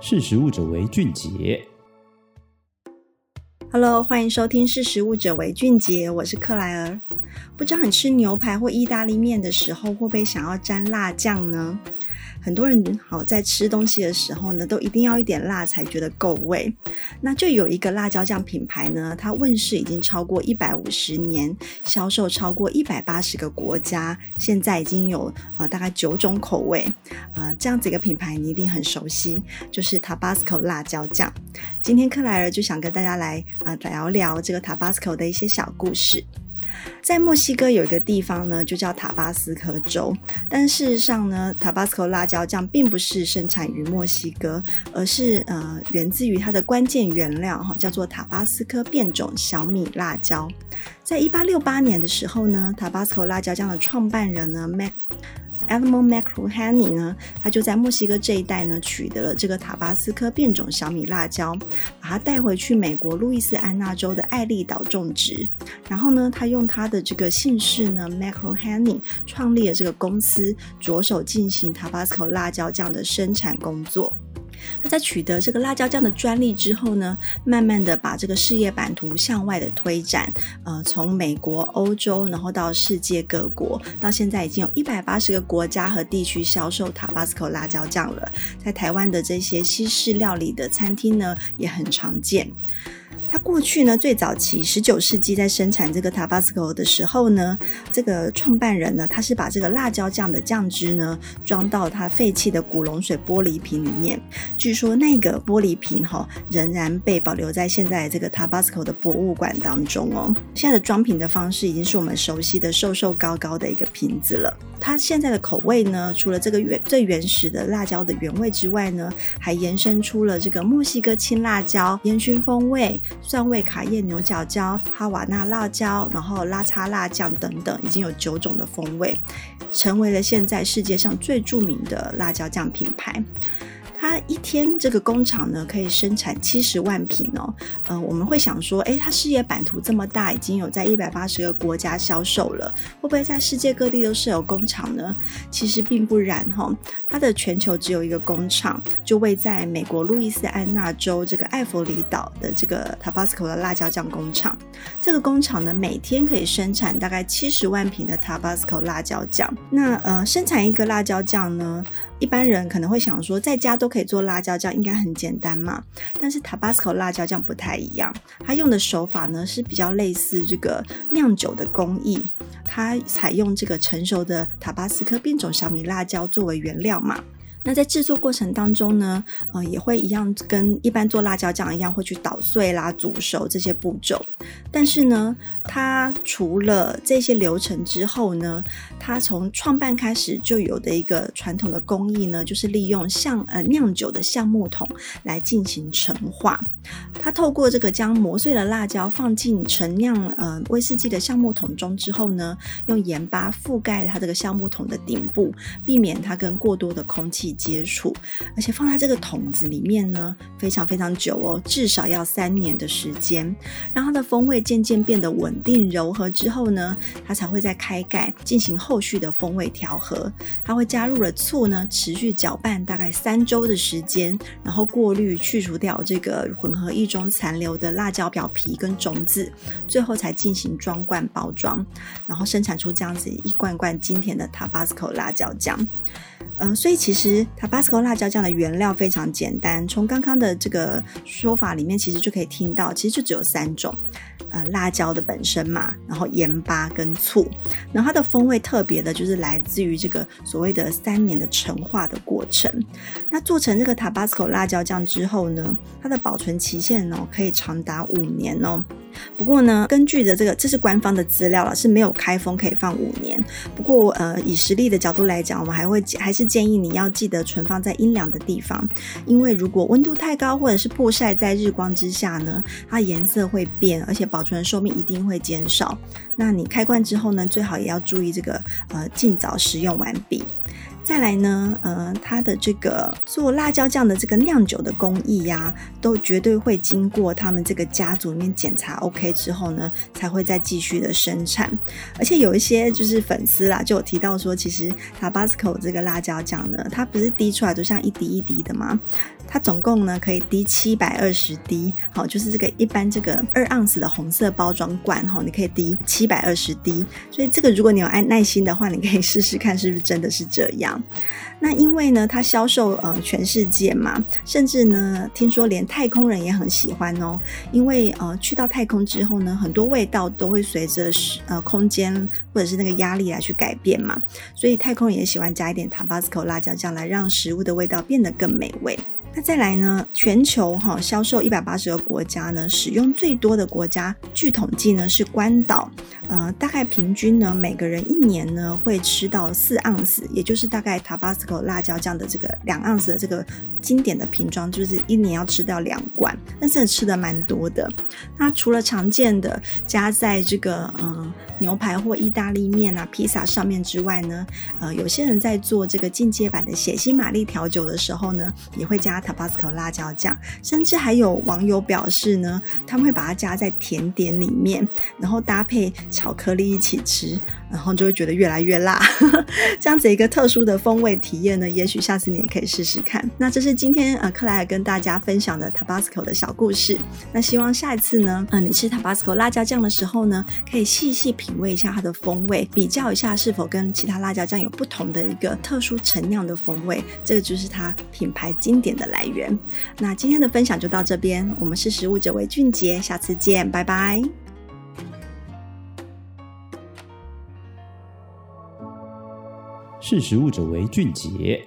识时务者为俊杰。Hello，欢迎收听《识时务者为俊杰》，我是克莱尔。不知道你吃牛排或意大利面的时候，会不会想要沾辣酱呢？很多人好在吃东西的时候呢，都一定要一点辣才觉得够味。那就有一个辣椒酱品牌呢，它问世已经超过一百五十年，销售超过一百八十个国家，现在已经有呃大概九种口味。呃，这样子一个品牌你一定很熟悉，就是 Tabasco 辣椒酱。今天克莱尔就想跟大家来呃聊聊这个 Tabasco 的一些小故事。在墨西哥有一个地方呢，就叫塔巴斯科州。但事实上呢塔巴斯科辣椒酱并不是生产于墨西哥，而是呃源自于它的关键原料哈，叫做塔巴斯科变种小米辣椒。在一八六八年的时候呢塔巴斯科辣椒酱的创办人呢，Mac evon macko honey 呢，他就在墨西哥这一带呢取得了这个塔巴斯科变种小米辣椒，把它带回去美国路易斯安那州的艾利岛种植。然后呢，他用他的这个姓氏呢 Macro Honey 创立了这个公司，着手进行塔巴斯科辣椒酱的生产工作。那在取得这个辣椒酱的专利之后呢，慢慢的把这个事业版图向外的推展，呃，从美国、欧洲，然后到世界各国，到现在已经有一百八十个国家和地区销售 Tabasco 辣椒酱了。在台湾的这些西式料理的餐厅呢，也很常见。它过去呢，最早期十九世纪在生产这个 Tabasco 的时候呢，这个创办人呢，他是把这个辣椒酱的酱汁呢装到他废弃的古龙水玻璃瓶里面。据说那个玻璃瓶哈、哦，仍然被保留在现在这个 Tabasco 的博物馆当中哦。现在的装瓶的方式已经是我们熟悉的瘦瘦高高的一个瓶子了。它现在的口味呢，除了这个原最原始的辣椒的原味之外呢，还延伸出了这个墨西哥青辣椒、烟熏风味。蒜味卡宴牛角椒、哈瓦那辣椒，然后拉叉辣酱等等，已经有九种的风味，成为了现在世界上最著名的辣椒酱品牌。它一天这个工厂呢，可以生产七十万瓶哦。呃，我们会想说，诶，它事业版图这么大，已经有在一百八十个国家销售了，会不会在世界各地都设有工厂呢？其实并不然哈、它的全球只有一个工厂，就位在美国路易斯安那州这个艾佛里岛的这个 Tabasco 的辣椒酱工厂。这个工厂呢，每天可以生产大概七十万瓶的 Tabasco 辣椒酱。那呃，生产一个辣椒酱呢，一般人可能会想说，在家都可以做辣椒酱，应该很简单嘛。但是 Tabasco 辣椒酱不太一样，它用的手法呢是比较类似这个酿酒的工艺，它采用这个成熟的塔巴斯科变种小米辣椒作为原料嘛。那在制作过程当中呢，呃，也会一样跟一般做辣椒酱一样，会去捣碎啦、煮熟这些步骤。但是呢，它除了这些流程之后呢，它从创办开始就有的一个传统的工艺呢，就是利用橡呃酿酒的橡木桶来进行陈化。它透过这个将磨碎的辣椒放进陈酿呃威士忌的橡木桶中之后呢，用盐巴覆盖它这个橡木桶的顶部，避免它跟过多的空气接触，而且放在这个桶子里面呢，非常非常久哦，至少要三年的时间，让它的风味渐渐变得稳定柔和之后呢，它才会再开盖进行后续的风味调和。它会加入了醋呢，持续搅拌大概三周的时间，然后过滤去除掉这个混合液中残留的辣椒表皮跟种子，最后才进行装罐包装，然后生产出这样子一罐罐经典的 Tabasco 辣椒酱。嗯、所以其实 Tabasco 辣椒酱的原料非常简单，从刚刚的这个说法里面，其实就可以听到，其实就只有三种，呃，辣椒的本身嘛，然后盐巴跟醋，然后它的风味特别的，就是来自于这个所谓的三年的陈化的过程。那做成这个 Tabasco 辣椒酱之后呢，它的保存期限哦，可以长达五年哦。不过呢，根据的这个，这是官方的资料了，是没有开封可以放五年。不过呃，以实力的角度来讲，我们还会还是建议你要记得存放在阴凉的地方，因为如果温度太高或者是曝晒在日光之下呢，它颜色会变，而且保存寿命一定会减少。那你开罐之后呢，最好也要注意这个呃，尽早食用完毕。再来呢，呃，它的这个做辣椒酱的这个酿酒的工艺呀、都绝对会经过他们这个家族里面检查 OK 之后呢，才会再继续的生产。而且有一些就是粉丝啦，就有提到说，其实 Tabasco 这个辣椒酱呢，它不是滴出来都像一滴一滴的吗？它总共呢可以滴七百二十滴，好，就是这个一般这个二盎司的红色包装罐，哈，你可以滴七百二十滴。所以这个如果你有爱耐心的话，你可以试试看是不是真的是这样。那因为呢，它销售呃全世界嘛，甚至呢，听说连太空人也很喜欢哦。因为呃去到太空之后呢，很多味道都会随着呃空间或者是那个压力来去改变嘛，所以太空人也喜欢加一点 Tabasco 辣椒酱来让食物的味道变得更美味。那再来呢？全球哈销售一百八十个国家呢，使用最多的国家，据统计呢是关岛，呃，大概平均呢每个人一年呢会吃到四盎司，也就是大概 Tabasco 辣椒酱的这个两盎司的这个经典的瓶装，就是一年要吃掉两罐，但是吃的蛮多的。那除了常见的加在这个嗯、牛排或意大利面啊、披萨上面之外呢，呃，有些人在做这个进阶版的血腥玛丽调酒的时候呢，也会加。Tabasco 辣椒酱，甚至还有网友表示呢，他们会把它加在甜点里面，然后搭配巧克力一起吃，然后就会觉得越来越辣。这样子一个特殊的风味体验呢，也许下次你也可以试试看。那这是今天呃克莱尔跟大家分享的 Tabasco 的小故事。那希望下一次呢，嗯、你吃 Tabasco 辣椒酱的时候呢，可以细细品味一下它的风味，比较一下是否跟其他辣椒酱有不同的一个特殊陈酿的风味。这个就是它品牌经典的来源。那今天的分享就到这边，我们是食物者为俊杰，下次见，拜拜。识食物者为俊杰。